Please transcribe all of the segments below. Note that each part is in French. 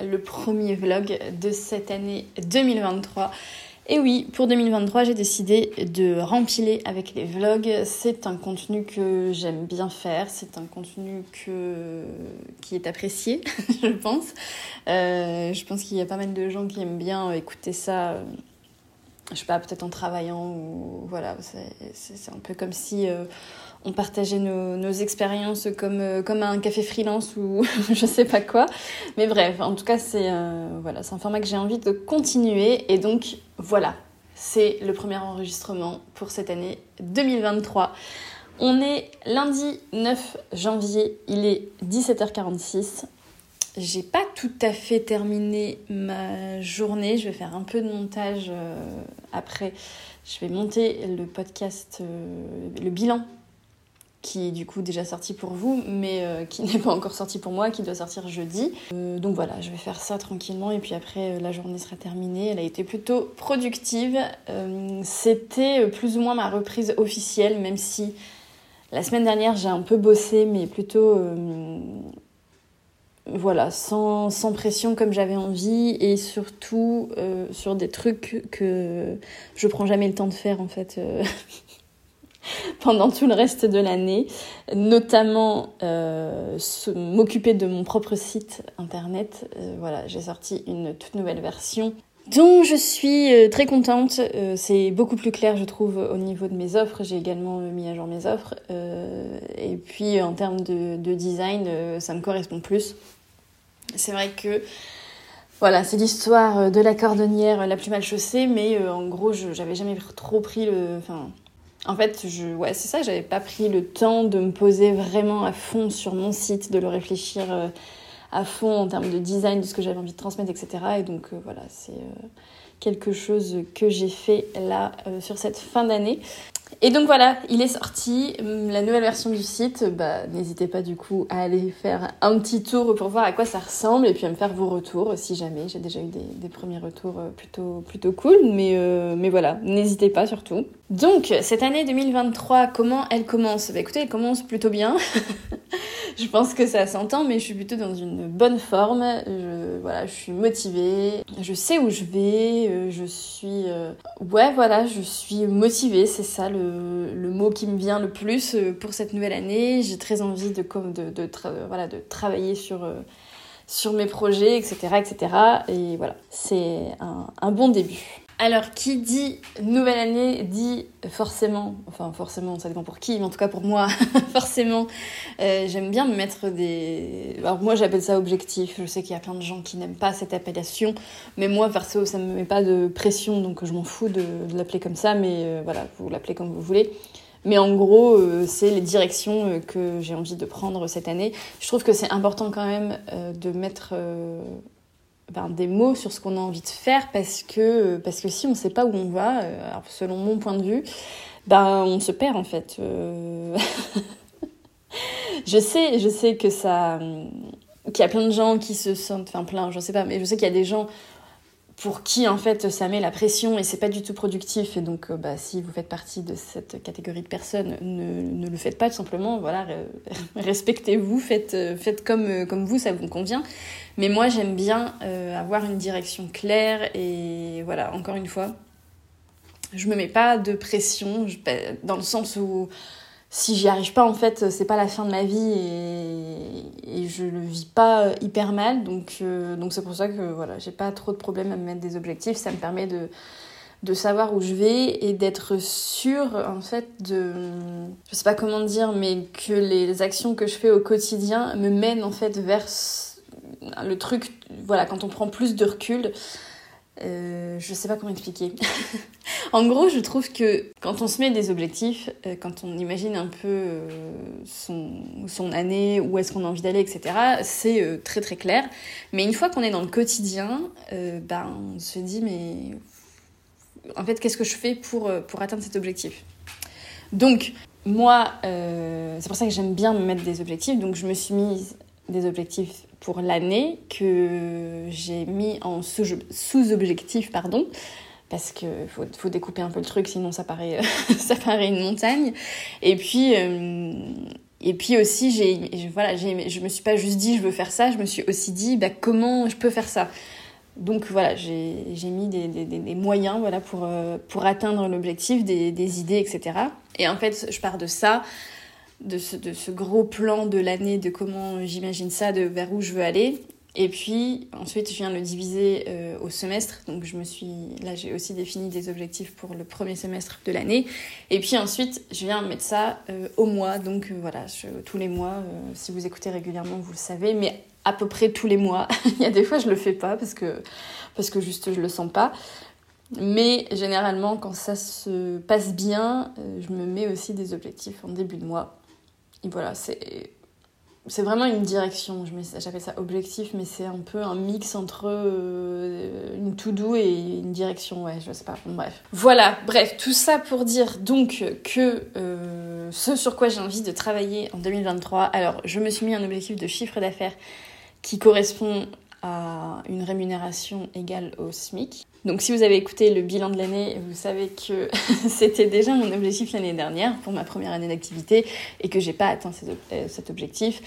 le premier vlog de cette année 2023. Et oui, pour 2023, j'ai décidé de rempiler avec les vlogs. C'est un contenu que j'aime bien faire, c'est un contenu que... qui est apprécié, je pense. Euh, je pense qu'il y a pas mal de gens qui aiment bien écouter ça, euh, je sais pas, peut-être en travaillant ou voilà, c'est un peu comme si... Euh, on partageait nos, expériences comme, euh, comme un café freelance ou je sais pas quoi. Mais bref, en tout cas, c'est euh, voilà, un format que j'ai envie de continuer. Et donc, voilà, c'est le premier enregistrement pour cette année 2023. On est lundi 9 janvier, il est 17h46. J'ai pas tout à fait terminé ma journée. Je vais faire un peu de montage euh, après. Je vais monter le podcast, le bilan qui est du coup déjà sorti pour vous, mais euh, qui n'est pas encore sorti pour moi, qui doit sortir jeudi. Euh, donc voilà, je vais faire ça tranquillement et puis après euh, la journée sera terminée. Elle a été plutôt productive. C'était plus ou moins ma reprise officielle, même si la semaine dernière j'ai un peu bossé, mais plutôt voilà, sans, sans, pression comme j'avais envie et surtout sur des trucs que je prends jamais le temps de faire en fait. pendant tout le reste de l'année, notamment euh, m'occuper de mon propre site internet. Euh, voilà, j'ai sorti une toute nouvelle version dont je suis euh, très contente. c'est beaucoup plus clair, je trouve, au niveau de mes offres. J'ai également mis à jour mes offres. et puis, en termes de, de design, ça me correspond plus. C'est vrai que voilà, c'est l'histoire de la cordonnière la plus mal chaussée, mais en gros, j'avais jamais trop pris le. En fait, je, ouais, c'est ça, j'avais pas pris le temps de me poser vraiment à fond sur mon site, de le réfléchir euh, à fond en termes de design, de ce que j'avais envie de transmettre, etc. Et donc euh, voilà, c'est euh, quelque chose que j'ai fait là sur cette fin d'année. Et donc voilà, il est sorti, hum, la nouvelle version du site. Bah, n'hésitez pas du coup à aller faire un petit tour pour voir à quoi ça ressemble et puis à me faire vos retours si jamais. J'ai déjà eu des, premiers retours euh, plutôt, plutôt cool, mais, euh, mais voilà, n'hésitez pas surtout. Donc, cette année 2023, comment elle commence? Bah écoutez, elle commence plutôt bien. je pense que ça s'entend, mais je suis plutôt dans une bonne forme. Je, voilà, je suis motivée, je sais où je vais, euh, je suis... Ouais, voilà, je suis motivée, c'est ça le le, mot qui me vient le plus euh, pour cette nouvelle année. J'ai très envie de, de travailler sur, euh, sur mes projets, etc. etc. Et voilà, c'est un bon début. Alors, qui dit nouvelle année dit forcément, enfin forcément, ça dépend pour qui, mais en tout cas pour moi, forcément, euh, j'aime bien me mettre des... Alors moi j'appelle ça objectif, je sais qu'il y a plein de gens qui n'aiment pas cette appellation, mais moi perso ça ne me met pas de pression, donc je m'en fous de, l'appeler comme ça, mais euh, voilà, vous l'appelez comme vous voulez. Mais en gros, euh, c'est les directions que j'ai envie de prendre cette année. Je trouve que c'est important quand même de mettre ben, des mots sur ce qu'on a envie de faire parce que, parce que si on ne sait pas où on va, euh, selon mon point de vue, ben, on se perd en fait. Euh. je sais, je sais que ça, qu'il y a plein de gens qui se sentent, enfin plein, je sais pas, mais je sais qu'il y a des gens pour qui en fait ça met la pression et c'est pas du tout productif. Et donc euh, bah, si vous faites partie de cette catégorie de personnes ne, ne le faites pas tout simplement voilà respectez-vous faites faites comme comme vous ça vous convient. Mais moi, j'aime bien euh, avoir une direction claire et voilà, encore une fois, je me mets pas de pression dans le sens où si j'y arrive pas, en fait, c'est pas la fin de ma vie et, je le vis pas hyper mal. Donc, euh, donc c'est pour ça que voilà, j'ai pas trop de problème à me mettre des objectifs. Ça me permet de, de savoir où je vais et d'être sûre en fait de je sais pas comment dire mais que les actions que je fais au quotidien me mènent en fait vers le truc, voilà, quand on prend plus de recul, Euh, je sais pas comment expliquer. en gros, je trouve que quand on se met des objectifs, euh, quand on imagine un peu euh, son, son, année, où est-ce qu'on a envie d'aller, etc., c'est euh, très très clair. Mais une fois qu'on est dans le quotidien, ben, on se dit, mais en fait, qu'est-ce que je fais pour, pour atteindre cet objectif? Donc, moi, c'est pour ça que j'aime bien me mettre des objectifs. Donc, je me suis mise des objectifs pour l'année que j'ai mis en sous-objectif, pardon, parce qu'il faut, faut, découper un peu le truc, sinon ça paraît, ça paraît une montagne. Et puis, euh, et puis aussi, j'ai, voilà, je me suis pas juste dit je veux faire ça, je me suis aussi dit bah, comment je peux faire ça? Donc voilà, j'ai, mis des, des, moyens voilà, pour, euh, pour atteindre l'objectif, des idées, etc. Et en fait, je pars de ça de ce, gros plan de l'année, de comment j'imagine ça, de vers où je veux aller. Et puis ensuite, je viens le diviser euh, au semestre. Donc je me suis, là, j'ai aussi défini des objectifs pour le premier semestre de l'année. Et puis ensuite, je viens mettre ça euh, au mois. Donc euh, voilà, tous les mois. si vous écoutez régulièrement, vous le savez, mais à peu près tous les mois. Il y a des fois, je le fais pas parce que parce que juste je le sens pas. Mais généralement, quand ça se passe bien, je me mets aussi des objectifs en début de mois voilà, c'est c'est vraiment une direction. J'appelle ça objectif, mais c'est un peu un mix entre euh, une to-do et une direction. Ouais, je sais pas. bref. Voilà, bref, tout ça pour dire donc que euh, ce sur quoi j'ai envie de travailler en 2023. Alors, je me suis mis un objectif de chiffre d'affaires qui correspond à une rémunération égale au SMIC. Donc si vous avez écouté le bilan de l'année, vous savez que c'était déjà mon objectif l'année dernière pour ma première année d'activité et que j'ai pas atteint euh, cet objectif.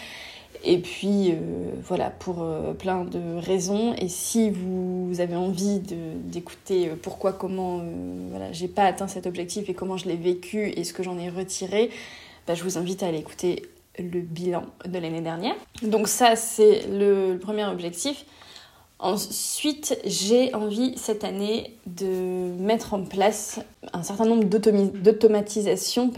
Et puis euh, voilà, pour euh, plein de raisons. Et si vous avez envie d'écouter pourquoi, comment, voilà, j'ai pas atteint cet objectif et comment je l'ai vécu et ce que j'en ai retiré, bah, je vous invite à aller écouter le bilan de l'année dernière. Donc ça, c'est le, premier objectif. Ensuite, j'ai envie cette année de mettre en place un certain nombre d'automatisations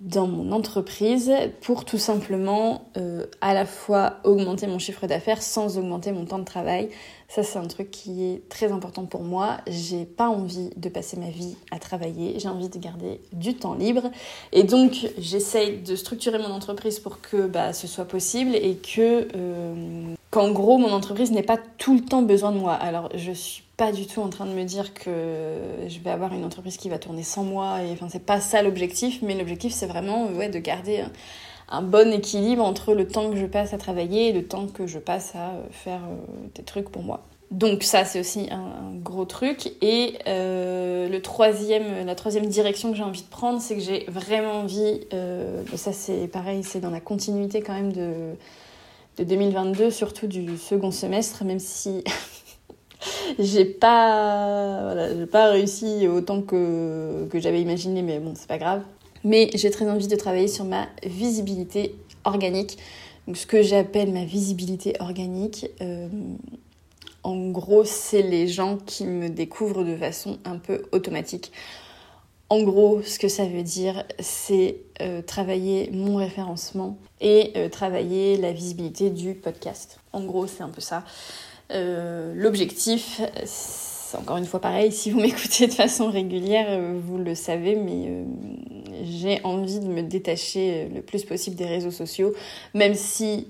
dans mon entreprise pour tout simplement euh, à la fois augmenter mon chiffre d'affaires sans augmenter mon temps de travail. Ça, c'est un truc qui est très important pour moi. J'ai pas envie de passer ma vie à travailler, j'ai envie de garder du temps libre. Et donc, j'essaye de structurer mon entreprise pour que bah, ce soit possible et que, euh, qu'en gros, mon entreprise n'ait pas tout le temps besoin de moi. Alors, je suis pas du tout en train de me dire que je vais avoir une entreprise qui va tourner sans moi. Et enfin, c'est pas ça l'objectif, mais l'objectif c'est vraiment ouais, de garder bon équilibre entre le temps que je passe à travailler et le temps que je passe à euh, faire euh, des trucs pour moi. Donc ça c'est aussi un, gros truc. Et euh, le troisième, la troisième direction que j'ai envie de prendre, c'est que j'ai vraiment envie, ça c'est pareil, c'est dans la continuité quand même de, de 2022, surtout du second semestre, même si j'ai pas, voilà, pas réussi autant que, que j'avais imaginé, mais bon, c'est pas grave. Mais j'ai très envie de travailler sur ma visibilité organique. Donc, ce que j'appelle ma visibilité organique, euh, en gros, c'est les gens qui me découvrent de façon un peu automatique. En gros, ce que ça veut dire, c'est euh, travailler mon référencement et euh, travailler la visibilité du podcast. En gros, c'est un peu ça. Euh, l'objectif, c'est encore une fois pareil, si vous m'écoutez de façon régulière, vous le savez, mais j'ai envie de me détacher le plus possible des réseaux sociaux, même si,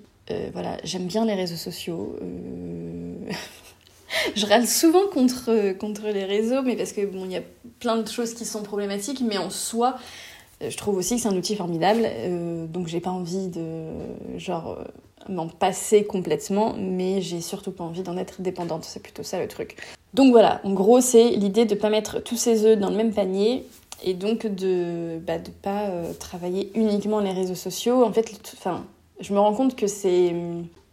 voilà, j'aime bien les réseaux sociaux. je râle souvent contre, contre les réseaux, mais parce que bon, il y a plein de choses qui sont problématiques, mais en soi, je trouve aussi que c'est un outil formidable, donc j'ai pas envie de genre m'en passer complètement, mais j'ai surtout pas envie d'en être dépendante. C'est plutôt ça le truc. Donc voilà, en gros, c'est l'idée de pas mettre tous ses œufs dans le même panier et donc de bah, de pas euh, travailler uniquement les réseaux sociaux. En fait, enfin, je me rends compte que c'est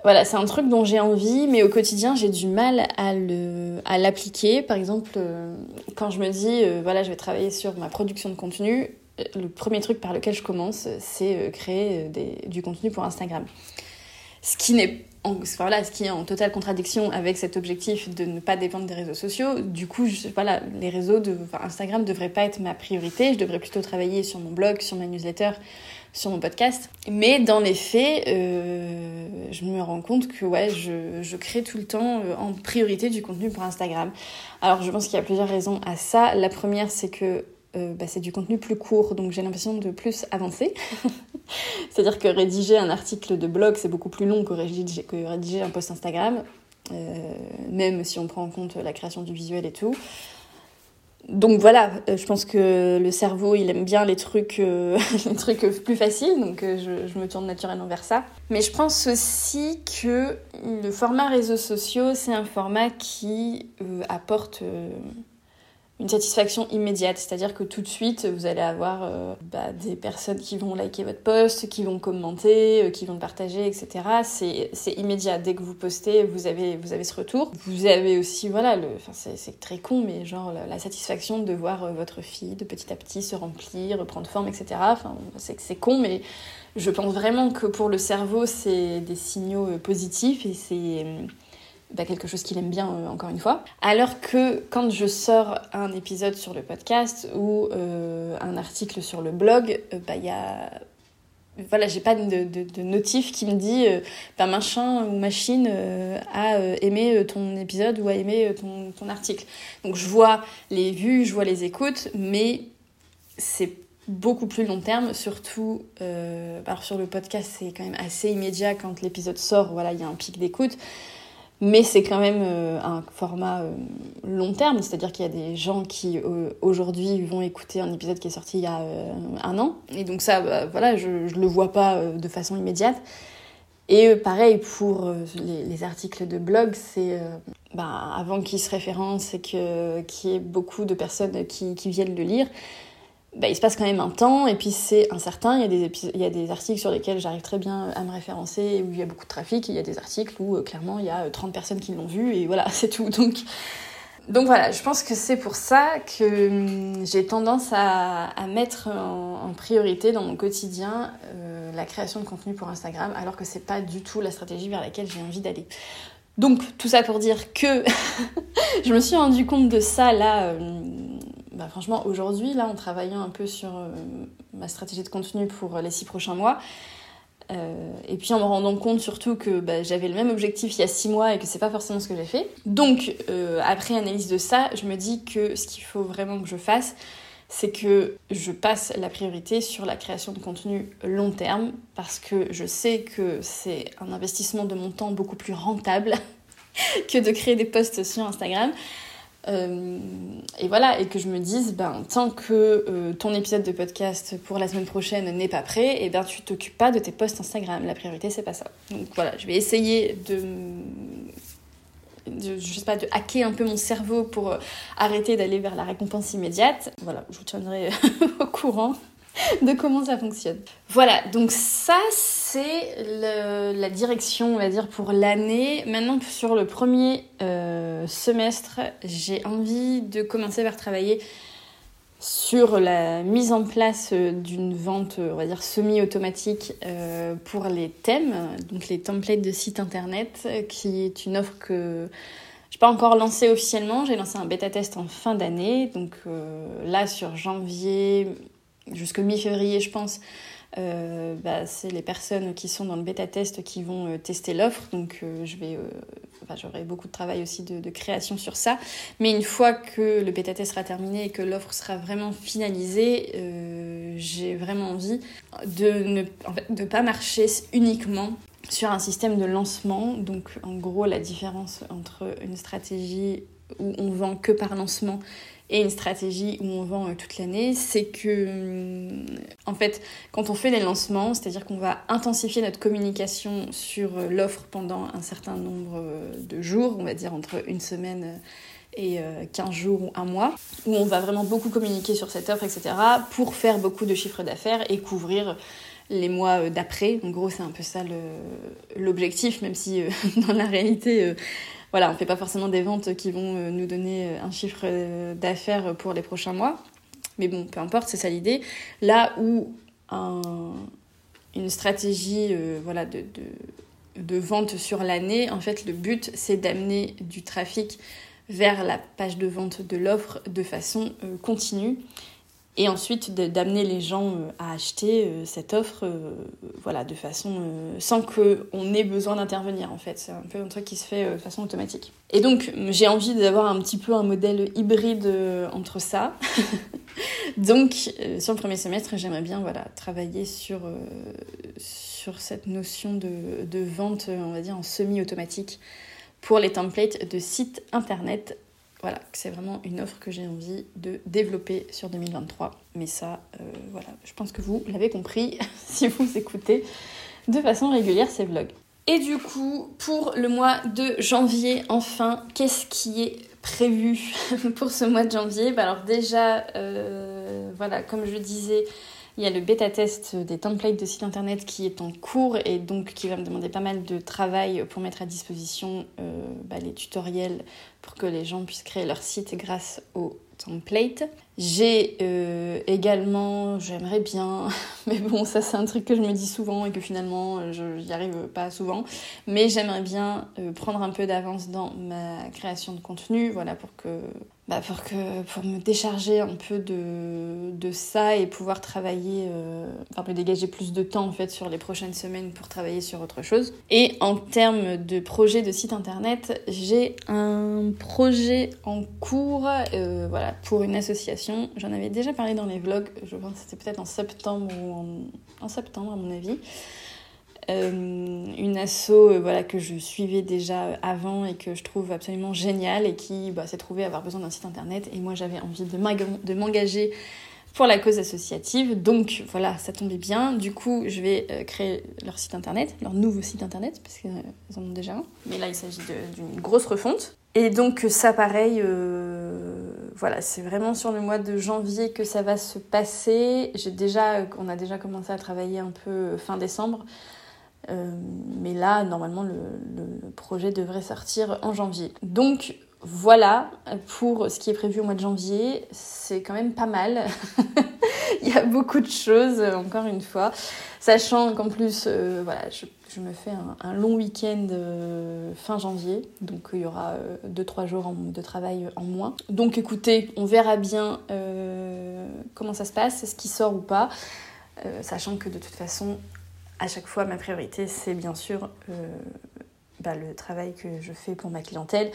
voilà, c'est un truc dont j'ai envie, mais au quotidien, j'ai du mal à le à l'appliquer. Par exemple, euh, quand je me dis euh, voilà, je vais travailler sur ma production de contenu, le premier truc par lequel je commence, c'est créer des, du contenu pour Instagram ce qui n'est en, voilà, ce qui est en totale contradiction avec cet objectif de ne pas dépendre des réseaux sociaux. Du coup, je, voilà, les réseaux de enfin, Instagram ne devraient pas être ma priorité. Je devrais plutôt travailler sur mon blog, sur ma newsletter, sur mon podcast. Mais dans les faits, je me rends compte que ouais, je, je crée tout le temps en priorité du contenu pour Instagram. Alors je pense qu'il y a plusieurs raisons à ça. La première, c'est que euh, bah, c'est du contenu plus court, donc j'ai l'impression de plus avancer. C'est-à-dire que rédiger un article de blog, c'est beaucoup plus long que rédiger, que rédiger un post Instagram, euh, même si on prend en compte la création du visuel et tout. Donc voilà, euh, je pense que le cerveau, il aime bien les trucs, les trucs plus faciles, donc je, je, me tourne naturellement vers ça. Mais je pense aussi que le format réseaux sociaux, c'est un format qui apporte une satisfaction immédiate, c'est-à-dire que tout de suite, vous allez avoir euh, bah, des personnes qui vont liker votre post, qui vont commenter, euh, qui vont partager, etc. C'est immédiat. Dès que vous postez, vous avez, vous avez ce retour. Vous avez aussi, voilà, le, c'est très con, mais genre la, satisfaction de voir euh, votre de petit à petit se remplir, prendre forme, etc. Enfin, c'est con, mais je pense vraiment que pour le cerveau, c'est des signaux positifs et c'est bah, quelque chose qu'il aime bien, euh, encore une fois. Alors que quand je sors un épisode sur le podcast ou euh, un article sur le blog, euh, bah, il y a voilà, j'ai pas de, notif qui me dit bah, machin ou machine a aimé ton épisode ou a aimé ton, ton, article. Donc je vois les vues, je vois les écoutes, mais c'est beaucoup plus long terme, surtout alors sur le podcast c'est quand même assez immédiat quand l'épisode sort, voilà, il y a un pic d'écoute mais c'est quand même euh, un format euh, long terme, c'est-à-dire qu'il y a des gens qui euh, aujourd'hui vont écouter un épisode qui est sorti il y a un an, et donc ça, bah, voilà, je, ne le vois pas de façon immédiate. Et pareil pour les, articles de blog, c'est bah, avant qu'ils se référencent et qu'il y ait beaucoup de personnes qui, qui viennent le lire, bah, il se passe quand même un temps et puis c'est incertain. Il y, a des articles sur lesquels j'arrive très bien à me référencer où il y a beaucoup de trafic. il y a des articles où euh, clairement il y a 30 euh, personnes qui l'ont vu et voilà, c'est tout. Donc, donc voilà, je pense que c'est pour ça que hum, j'ai tendance à, mettre en, priorité dans mon quotidien euh, la création de contenu pour Instagram alors que c'est pas du tout la stratégie vers laquelle j'ai envie d'aller. Donc tout ça pour dire que je me suis rendu compte de ça là bah, franchement, aujourd'hui, là, en travaillant un peu sur euh, ma stratégie de contenu pour les six prochains mois, euh, et puis en me rendant compte surtout que bah, j'avais le même objectif il y a six mois et que c'est pas forcément ce que j'ai fait. Donc, euh, après analyse de ça, je me dis que ce qu'il faut vraiment que je fasse, c'est que je passe la priorité sur la création de contenu long terme parce que je sais que c'est un investissement de mon temps beaucoup plus rentable que de créer des posts sur Instagram. Euh, et voilà, et que je me dise, ben, tant que euh, ton épisode de podcast pour la semaine prochaine n'est pas prêt, et eh ben, tu t'occupes pas de tes posts Instagram. La priorité, c'est pas ça. Donc voilà, je vais essayer de, de, je sais pas, de hacker un peu mon cerveau pour euh, arrêter d'aller vers la récompense immédiate. Voilà, je vous tiendrai au courant de comment ça fonctionne. Voilà, donc ça c'est la direction, on va dire, pour l'année. Maintenant, sur le premier euh, semestre, j'ai envie de commencer par travailler sur la mise en place euh, d'une vente, on va dire, semi-automatique euh, pour les thèmes, donc les templates de site internet, qui est une offre que je n'ai pas encore lancée officiellement. J'ai lancé un bêta test en fin d'année, donc là sur janvier, jusqu'au mi-février, je pense, euh, bah, c'est les personnes qui sont dans le bêta test qui vont euh, tester l'offre. Donc, euh, j'aurai beaucoup de travail aussi de, création sur ça. Mais une fois que le bêta test sera terminé et que l'offre sera vraiment finalisée, j'ai vraiment envie de ne pas marcher uniquement sur un système de lancement. Donc, en gros, la différence entre une stratégie où on vend que par lancement et une stratégie où on vend euh, toute l'année, c'est que, hum, en fait, quand on fait des lancements, c'est-à-dire qu'on va intensifier notre communication sur euh, l'offre pendant un certain nombre euh, de jours, on va dire entre une semaine et 15 jours ou un mois, où on va vraiment beaucoup communiquer sur cette offre, etc., pour faire beaucoup de chiffres d'affaires et couvrir les mois d'après. En gros, c'est un peu ça l'objectif, même si dans la réalité, voilà, on fait pas forcément des ventes qui vont euh, nous donner euh, un chiffre euh, d'affaires pour les prochains mois. Mais bon, peu importe, c'est ça l'idée. Là où une stratégie voilà, de, de, vente sur l'année, en fait, le but, c'est d'amener du trafic vers la page de vente de l'offre de façon continue et ensuite d'amener les gens euh, à acheter euh, cette offre voilà, de façon sans qu'on ait besoin d'intervenir en fait. C'est un peu un truc qui se fait de façon automatique. Et donc j'ai envie d'avoir un petit peu un modèle hybride entre ça. donc sur le premier semestre, j'aimerais bien voilà, travailler sur, sur cette notion de, de vente, on va dire, en semi-automatique pour les templates de sites internet. Voilà, c'est vraiment une offre que j'ai envie de développer sur 2023. Mais ça, euh, voilà, je pense que vous l'avez compris si vous écoutez de façon régulière ces vlogs. Et du coup, pour le mois de janvier, enfin, qu'est-ce qui est prévu pour ce mois de janvier? Bah Alors déjà, euh, voilà, comme je disais, il y a le bêta test des templates de site internet qui est en cours et donc qui va me demander pas mal de travail pour mettre à disposition euh, bah, les tutoriels pour que les gens puissent créer leur site grâce aux templates. J'ai euh, également, j'aimerais bien, mais bon, ça c'est un truc que je me dis souvent et que finalement je n'y arrive pas souvent, mais j'aimerais bien euh, prendre un peu d'avance dans ma création de contenu, voilà, pour que bah pour, que, pour me décharger un peu de, de ça et pouvoir travailler, euh, enfin me dégager plus de temps en fait sur les prochaines semaines pour travailler sur autre chose. Et en termes de projet de site internet, j'ai un projet en cours euh, voilà, pour une association. J'en avais déjà parlé dans les vlogs, je pense que c'était peut-être en septembre ou en, septembre à mon avis. Euh, une asso euh, voilà, que je suivais déjà avant et que je trouve absolument géniale et qui bah, s'est trouvée avoir besoin d'un site internet. Et moi, j'avais envie de m'engager pour la cause associative. Donc voilà, ça tombait bien. Du coup, je vais euh, créer leur site internet, leur nouveau site internet, parce qu'ils en ont déjà un. Mais là, il s'agit d'une grosse refonte. Et donc ça, pareil, voilà, c'est vraiment sur le mois de janvier que ça va se passer. On a déjà commencé à travailler un peu fin décembre. Euh, mais là, normalement, le, projet devrait sortir en janvier. Donc voilà pour ce qui est prévu au mois de janvier. C'est quand même pas mal. Il y a beaucoup de choses, encore une fois. Sachant qu'en plus, euh, voilà, je, me fais un, long week-end euh, fin janvier. Donc il y aura 2-3 jours de travail en moins. Donc écoutez, on verra bien comment ça se passe, ce qui sort ou pas. sachant que de toute façon, à chaque fois, ma priorité, c'est bien sûr euh, bah, le travail que je fais pour ma clientèle.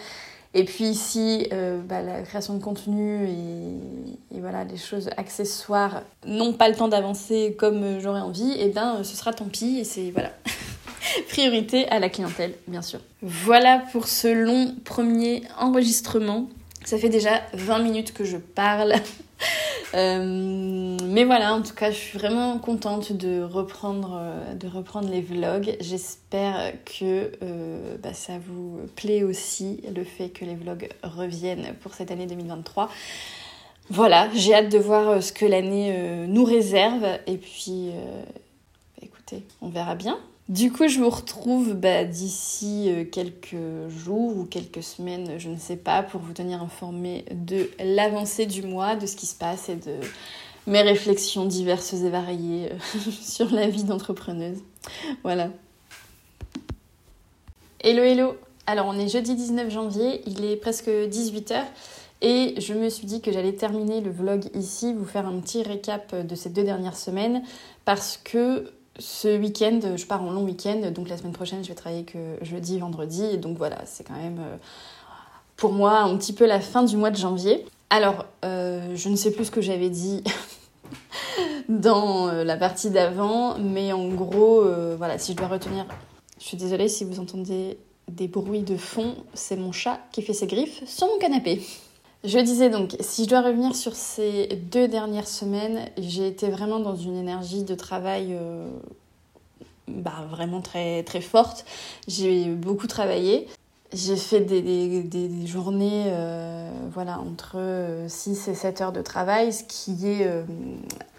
Et puis si euh, bah, la création de contenu et, voilà les choses accessoires n'ont pas le temps d'avancer comme j'aurais envie, et eh ben ce sera tant pis et c'est voilà priorité à la clientèle bien sûr. Voilà pour ce long premier enregistrement. Ça fait déjà 20 minutes que je parle. Euh, mais voilà, en tout cas, je suis vraiment contente de reprendre, euh, les vlogs. J'espère que euh, bah, ça vous plaît aussi, le fait que les vlogs reviennent pour cette année 2023. Voilà, j'ai hâte de voir ce que l'année nous réserve. Et puis, écoutez, on verra bien. Du coup, je vous retrouve bah, d'ici euh, quelques jours ou quelques semaines, je ne sais pas, pour vous tenir informé de l'avancée du mois, de ce qui se passe et de mes réflexions diverses et variées euh, sur la vie d'entrepreneuse. Voilà. Hello, hello Alors, on est jeudi 19 janvier, il est presque 18h. Et je me suis dit que j'allais terminer le vlog ici, vous faire un petit récap de ces deux dernières semaines, parce que ce week-end, je pars en long week-end, donc la semaine prochaine, je vais travailler que jeudi, vendredi. Donc voilà, c'est quand même euh, pour moi un petit peu la fin du mois de janvier. Alors, euh, je ne sais plus ce que j'avais dit dans euh, la partie d'avant, mais en gros, voilà, si je dois retenir, je suis désolée si vous entendez des bruits de fond, c'est mon chat qui fait ses griffes sur mon canapé. Je disais donc, si je dois revenir sur ces deux dernières semaines, j'ai été vraiment dans une énergie de travail euh, bah, vraiment très, très forte. J'ai beaucoup travaillé. J'ai fait des, des, des journées euh, voilà, entre 6 et 7 heures de travail, ce qui est euh,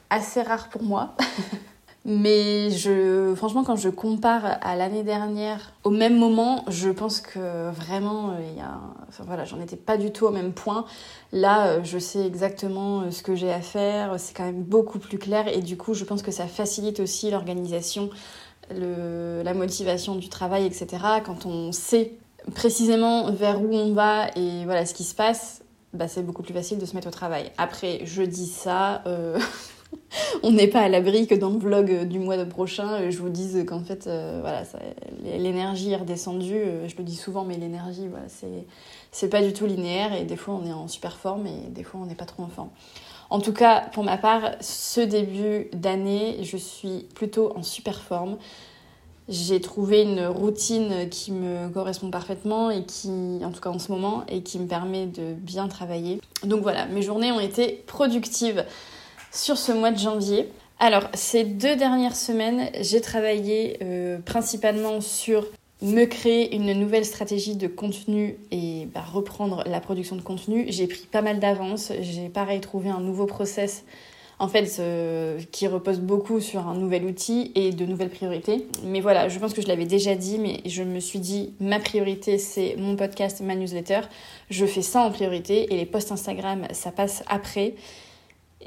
assez rare pour moi. Mais je, franchement, quand je compare à l'année dernière, au même moment, je pense que vraiment, euh, il y a, enfin, voilà, j'en étais pas du tout au même point. Là, euh, je sais exactement euh, ce que j'ai à faire. C'est quand même beaucoup plus clair et du coup, je pense que ça facilite aussi l'organisation, la motivation du travail, etc. Quand on sait précisément vers où on va et voilà ce qui se passe, bah, c'est beaucoup plus facile de se mettre au travail. Après, je dis ça, on n'est pas à l'abri que dans le vlog du mois prochain, je vous dise qu'en fait, voilà, l'énergie est redescendue. je le dis souvent, mais l'énergie, voilà, c'est pas du tout linéaire et des fois on est en super forme et des fois on n'est pas trop en forme. En tout cas, pour ma part, ce début d'année, je suis plutôt en super forme. J'ai trouvé une routine qui me correspond parfaitement et qui, en tout cas en ce moment, et qui me permet de bien travailler. Donc voilà, mes journées ont été productives sur ce mois de janvier. Alors, ces deux dernières semaines, j'ai travaillé euh, principalement sur me créer une nouvelle stratégie de contenu et bah, reprendre la production de contenu. J'ai pris pas mal d'avance. J'ai pareil trouvé un nouveau process en fait qui repose beaucoup sur un nouvel outil et de nouvelles priorités. Mais voilà, je pense que je l'avais déjà dit, mais je me suis dit ma priorité c'est mon podcast, ma newsletter. Je fais ça en priorité et les posts Instagram ça passe après.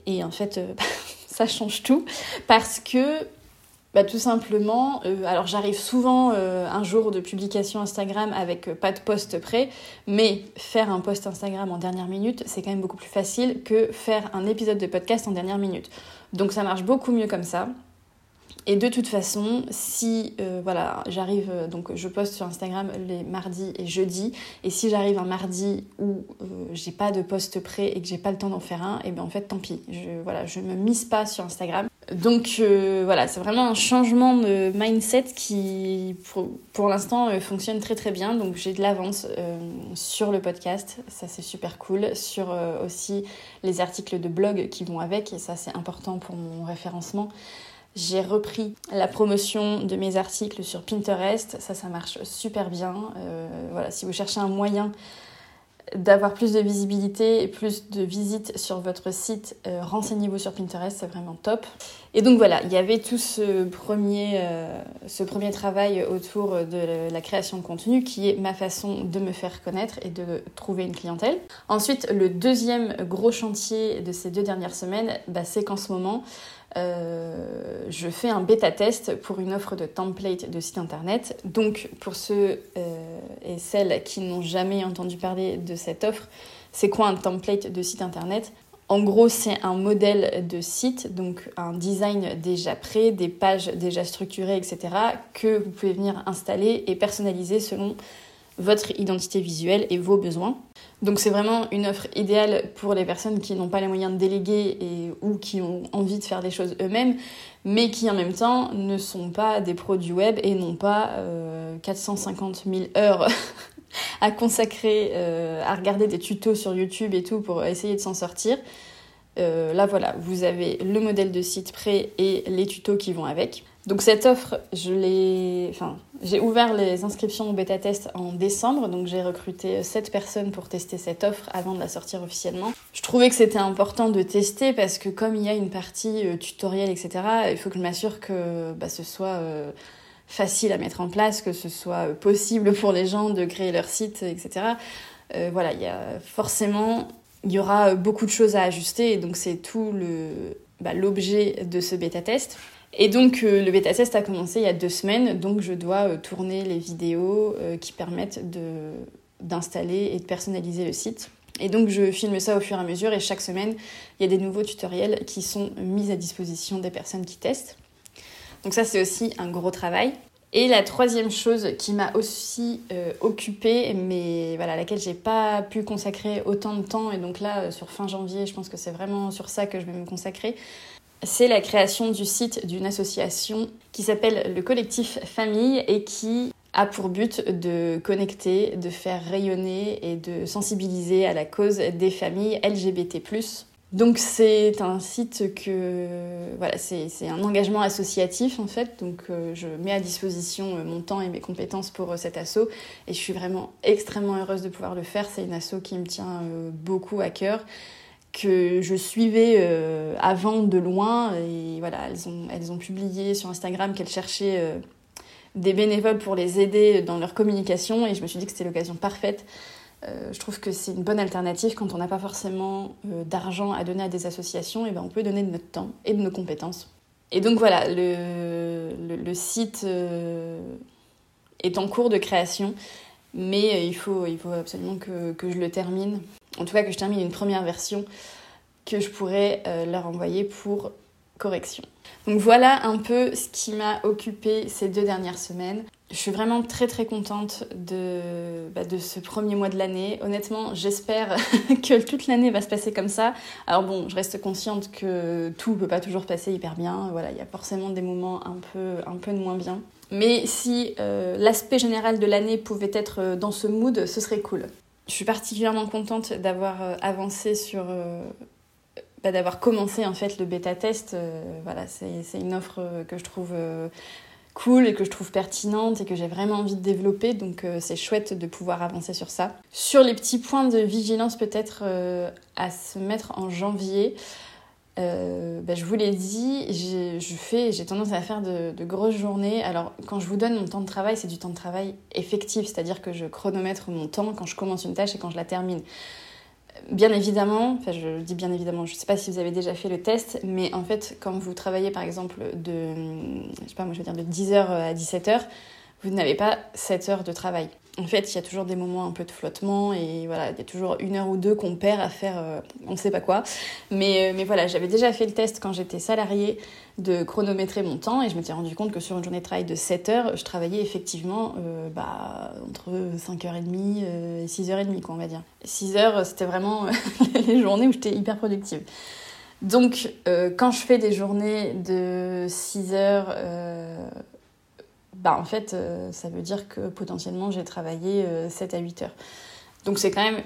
Et en fait, euh, ça change tout parce que bah, tout simplement, euh, alors j'arrive souvent euh, un jour de publication Instagram avec pas de post prêt, mais faire un post Instagram en dernière minute, c'est quand même beaucoup plus facile que faire un épisode de podcast en dernière minute. Donc ça marche beaucoup mieux comme ça. Et de toute façon, si voilà, j'arrive, donc je poste sur Instagram les mardis et jeudis, et si j'arrive un mardi où j'ai pas de post prêt et que j'ai pas le temps d'en faire un, et bien en fait tant pis, je voilà, je me mise pas sur Instagram. Donc euh, voilà, c'est vraiment un changement de mindset qui, pour, l'instant, euh, fonctionne très très bien. Donc j'ai de l'avance euh, sur le podcast, ça c'est super cool. Sur aussi les articles de blog qui vont avec, et ça c'est important pour mon référencement. J'ai repris la promotion de mes articles sur Pinterest, ça ça marche super bien. voilà, si vous cherchez un moyen d'avoir plus de visibilité et plus de visites sur votre site, euh, renseignez-vous sur Pinterest, c'est vraiment top. Et donc voilà, il y avait tout ce premier, euh, ce premier travail autour de la création de contenu qui est ma façon de me faire connaître et de trouver une clientèle. Ensuite, le deuxième gros chantier de ces deux dernières semaines, bah, c'est qu'en ce moment, euh, je fais un bêta test pour une offre de template de site internet. Donc pour ceux euh, et celles qui n'ont jamais entendu parler de cette offre, c'est quoi un template de site internet? En gros, c'est un modèle de site, donc un design déjà prêt, des pages déjà structurées, etc., que vous pouvez venir installer et personnaliser selon votre identité visuelle et vos besoins. Donc c'est vraiment une offre idéale pour les personnes qui n'ont pas les moyens de déléguer et, ou qui ont envie de faire des choses eux-mêmes, mais qui en même temps ne sont pas des pros du web et n'ont pas 450 euh, 000 heures à consacrer euh, à regarder des tutos sur YouTube et tout pour essayer de s'en sortir. Euh, là voilà, vous avez le modèle de site prêt et les tutos qui vont avec. Donc cette offre, je l'ai, enfin, j'ai ouvert les inscriptions au bêta test en décembre, donc j'ai recruté 7 personnes pour tester cette offre avant de la sortir officiellement. Je trouvais que c'était important de tester parce que comme il y a une partie euh, tutoriel, etc., il faut que je m'assure que bah, ce soit euh, facile à mettre en place, que ce soit euh, possible pour les gens de créer leur site, etc. voilà, forcément, il y aura beaucoup de choses à ajuster, et donc c'est tout le, bah, l'objet de ce bêta test. Et donc euh, le bêta test a commencé il y a deux semaines, donc je dois euh, tourner les vidéos euh, qui permettent d'installer et de personnaliser le site. Et donc je filme ça au fur et à mesure et chaque semaine il y a des nouveaux tutoriels qui sont mis à disposition des personnes qui testent. Donc ça c'est aussi un gros travail. Et la troisième chose qui m'a aussi occupée, mais voilà, à laquelle j'ai pas pu consacrer autant de temps, et donc là, sur fin janvier, je pense que c'est vraiment sur ça que je vais me consacrer, c'est la création du site d'une association qui s'appelle le collectif Famille et qui a pour but de connecter, de faire rayonner et de sensibiliser à la cause des familles LGBT+. Donc c'est un site que voilà, c'est un engagement associatif en fait, donc euh, je mets à disposition euh, mon temps et mes compétences pour euh, cet asso et je suis vraiment extrêmement heureuse de pouvoir le faire. C'est une asso qui me tient beaucoup à cœur que je suivais euh, avant de loin. Et voilà, elles ont, elles ont publié sur Instagram qu'elles cherchaient euh, des bénévoles pour les aider dans leur communication. Et je me suis dit que c'était l'occasion parfaite. Euh, je trouve que c'est une bonne alternative quand on n'a pas forcément d'argent à donner à des associations. Et ben on peut donner de notre temps et de nos compétences. Et donc voilà, le, le, site est en cours de création. Mais il faut, il faut absolument que, que je le termine En tout cas, que je termine une première version que je pourrais leur envoyer pour correction. Donc voilà un peu ce qui m'a occupé ces deux dernières semaines. Je suis vraiment très très contente de, bah, ce premier mois de l'année. Honnêtement, j'espère que toute l'année va se passer comme ça. Alors bon, je reste consciente que tout ne peut pas toujours passer hyper bien. Voilà, il y a forcément des moments un peu, moins bien. Mais si euh, l'aspect général de l'année pouvait être euh, dans ce mood, ce serait cool. Je suis particulièrement contente d'avoir euh, avancé sur bah, d'avoir commencé en fait le bêta test. voilà, c'est une offre que je trouve cool et que je trouve pertinente et que j'ai vraiment envie de développer. Donc euh, c'est chouette de pouvoir avancer sur ça. Sur les petits points de vigilance peut-être euh, à se mettre en janvier. Euh, bah, je vous l'ai dit, je fais, j'ai tendance à faire de, de, grosses journées. Alors, quand je vous donne mon temps de travail, c'est du temps de travail effectif, c'est-à-dire que je chronomètre mon temps quand je commence une tâche et quand je la termine bien évidemment, enfin je dis bien évidemment, je ne sais pas si vous avez déjà fait le test, mais en fait, quand vous travaillez par exemple de, je sais pas, moi je dire de 10h à 17h, vous n'avez pas 7 heures de travail. En fait, il y a toujours des moments un peu de flottement et voilà, il y a toujours une heure ou deux qu'on perd à faire euh, on ne sait pas quoi. Mais, euh, mais voilà, j'avais déjà fait le test quand j'étais salariée de chronométrer mon temps et je m'étais rendu compte que sur une journée de travail de 7 heures, je travaillais effectivement euh, bah, entre 5h30 et 6h30, quoi, on va dire. 6 heures, c'était vraiment les journées où j'étais hyper productive. Donc, quand je fais des journées de 6 heures bah en fait, euh, ça veut dire que potentiellement j'ai travaillé 7 euh, à 8 heures. Donc c'est quand même,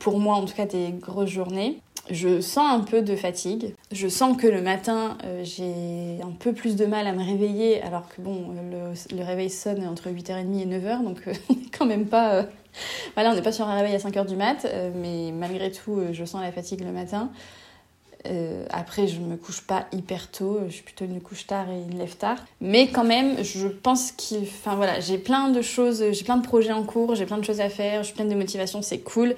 pour moi en tout cas, des grosses journées. Je sens un peu de fatigue. Je sens que le matin, euh, j'ai un peu plus de mal à me réveiller, alors que bon, le, le réveil sonne entre 8h30 et 9h, donc on n'est quand même pas. voilà, on n'est pas sur un réveil à 5h du mat, mais malgré tout, je sens la fatigue le matin. Euh, après, je me couche pas hyper tôt, je suis plutôt une couche tard et une lève tard. Mais quand même, je pense qu'il. Enfin voilà, j'ai plein de choses, j'ai plein de projets en cours, j'ai plein de choses à faire, je suis pleine de motivation, c'est cool.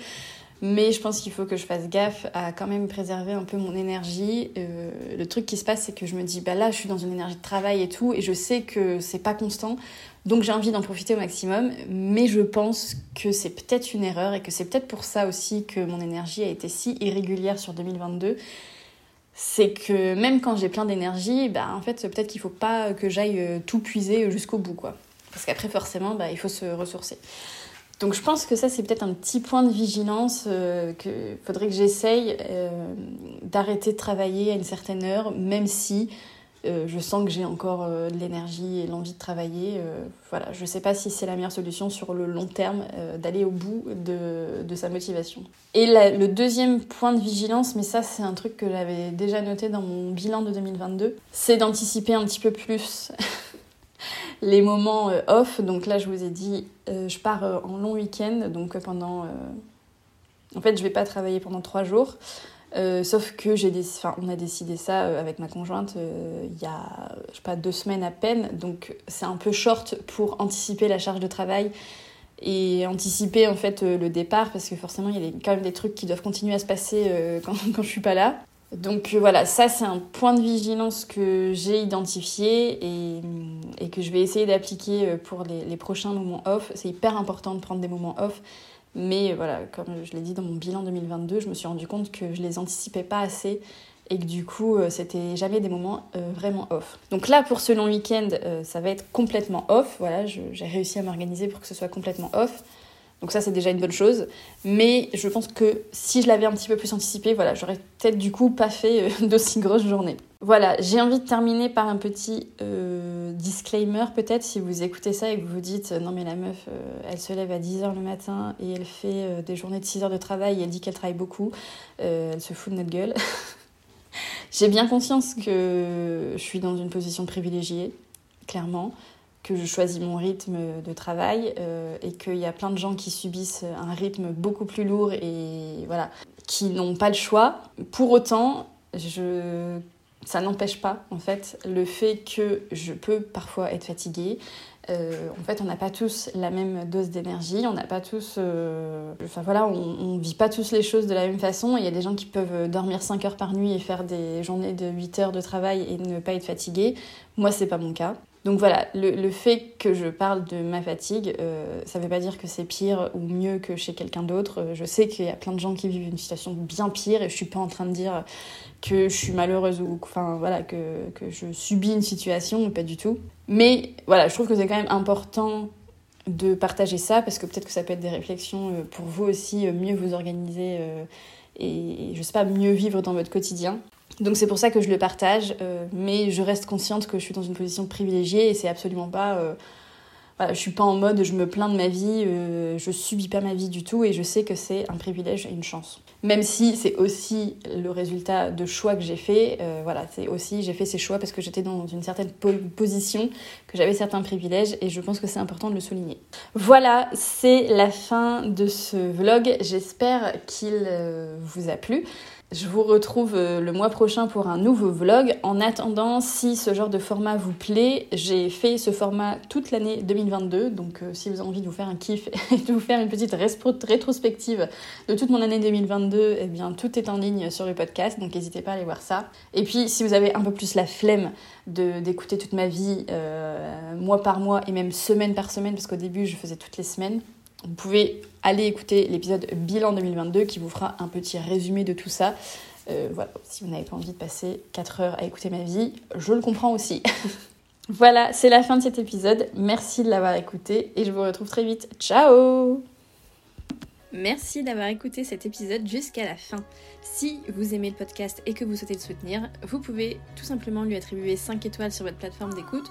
Mais je pense qu'il faut que je fasse gaffe à quand même préserver un peu mon énergie. Euh, le truc qui se passe, c'est que je me dis, bah là, je suis dans une énergie de travail et tout, et je sais que c'est pas constant. Donc j'ai envie d'en profiter au maximum, mais je pense que c'est peut-être une erreur et que c'est peut-être pour ça aussi que mon énergie a été si irrégulière sur 2022 c'est que même quand j'ai plein d'énergie, bah, en fait, peut-être qu'il faut pas que j'aille euh, tout puiser jusqu'au bout, quoi. Parce qu'après, forcément, bah, il faut se ressourcer. Donc, je pense que ça, c'est peut-être un petit point de vigilance euh, qu'il faudrait que j'essaye euh, d'arrêter de travailler à une certaine heure, même si euh, je sens que j'ai encore euh, l'énergie et l'envie de travailler. Euh, voilà, je ne sais pas si c'est la meilleure solution sur le long terme d'aller au bout de, de, sa motivation. Et le deuxième point de vigilance, mais ça c'est un truc que j'avais déjà noté dans mon bilan de 2022, c'est d'anticiper un petit peu plus les moments off. Donc là, je vous ai dit, je pars en long week-end, donc pendant... En fait, je vais pas travailler pendant trois jours. Euh, sauf que j'ai on a décidé ça euh, avec ma conjointe euh, il y a je sais pas deux semaines à peine, donc c'est un peu short pour anticiper la charge de travail et anticiper en fait le départ parce que forcément il y a quand même des trucs qui doivent continuer à se passer quand, quand je suis pas là. Donc voilà, ça c'est un point de vigilance que j'ai identifié et, et, que je vais essayer d'appliquer pour les, les prochains moments off. C'est hyper important de prendre des moments off mais voilà, comme je l'ai dit dans mon bilan 2022, je me suis rendu compte que je les anticipais pas assez et que du coup, euh, c'était jamais des moments euh, vraiment off. Donc là, pour ce long week-end, euh, ça va être complètement off. Voilà, j'ai réussi à m'organiser pour que ce soit complètement off. Donc ça, c'est déjà une bonne chose. Mais je pense que si je l'avais un petit peu plus anticipé, voilà, j'aurais peut-être du coup pas fait euh, d'aussi grosses journées. Voilà, j'ai envie de terminer par un petit euh, disclaimer peut-être si vous écoutez ça et que vous vous dites non mais la meuf, euh, elle se lève à 10h le matin et elle fait des journées de 6 heures de travail et elle dit qu'elle travaille beaucoup, elle se fout de notre gueule. j'ai bien conscience que je suis dans une position privilégiée, clairement que je choisis mon rythme de travail euh, et qu'il y a plein de gens qui subissent un rythme beaucoup plus lourd et voilà, qui n'ont pas le choix. Pour autant, je... ça n'empêche pas en fait le fait que je peux parfois être fatiguée. Euh, en fait, on n'a pas tous la même dose d'énergie, on n'a pas tous. Euh, enfin voilà, on, ne vit pas tous les choses de la même façon. Il y a des gens qui peuvent dormir 5 heures par nuit et faire des journées de 8 heures de travail et ne pas être fatigués. Moi, c'est pas mon cas. Donc voilà, le, fait que je parle de ma fatigue, euh, ça ne veut pas dire que c'est pire ou mieux que chez quelqu'un d'autre. Euh, je sais qu'il y a plein de gens qui vivent une situation bien pire et je suis pas en train de dire que je suis malheureuse ou enfin voilà que, que je subis une situation, pas du tout. Mais voilà, je trouve que c'est quand même important de partager ça parce que peut-être que ça peut être des réflexions euh, pour vous aussi, mieux vous organiser et je sais pas, mieux vivre dans votre quotidien. Donc c'est pour ça que je le partage, euh, mais je reste consciente que je suis dans une position privilégiée et c'est absolument pas... Euh, voilà, je suis pas en mode je me plains de ma vie, euh, je subis pas ma vie du tout et je sais que c'est un privilège et une chance. Même si c'est aussi le résultat de choix que j'ai fait, voilà, c'est aussi j'ai fait ces choix parce que j'étais dans une certaine position, que j'avais certains privilèges et je pense que c'est important de le souligner. Voilà, c'est la fin de ce vlog. J'espère qu'il vous a plu. Je vous retrouve euh, le mois prochain pour un nouveau vlog. En attendant, si ce genre de format vous plaît, j'ai fait ce format toute l'année 2022. Donc euh, si vous avez envie de vous faire un kiff et de vous faire une petite rétrospective de toute mon année 2022, eh bien tout est en ligne sur le podcast. Donc n'hésitez pas à aller voir ça. Et puis si vous avez un peu plus la flemme d'écouter toute ma vie euh, mois par mois et même semaine par semaine, parce qu'au début je faisais toutes les semaines, vous pouvez aller écouter l'épisode bilan 2022 qui vous fera un petit résumé de tout ça. Euh, voilà, si vous n'avez pas envie de passer 4 heures à écouter ma vie, je le comprends aussi. voilà, c'est la fin de cet épisode. Merci de l'avoir écouté et je vous retrouve très vite. Ciao Merci d'avoir écouté cet épisode jusqu'à la fin. Si vous aimez le podcast et que vous souhaitez le soutenir, vous pouvez tout simplement lui attribuer 5 étoiles sur votre plateforme d'écoute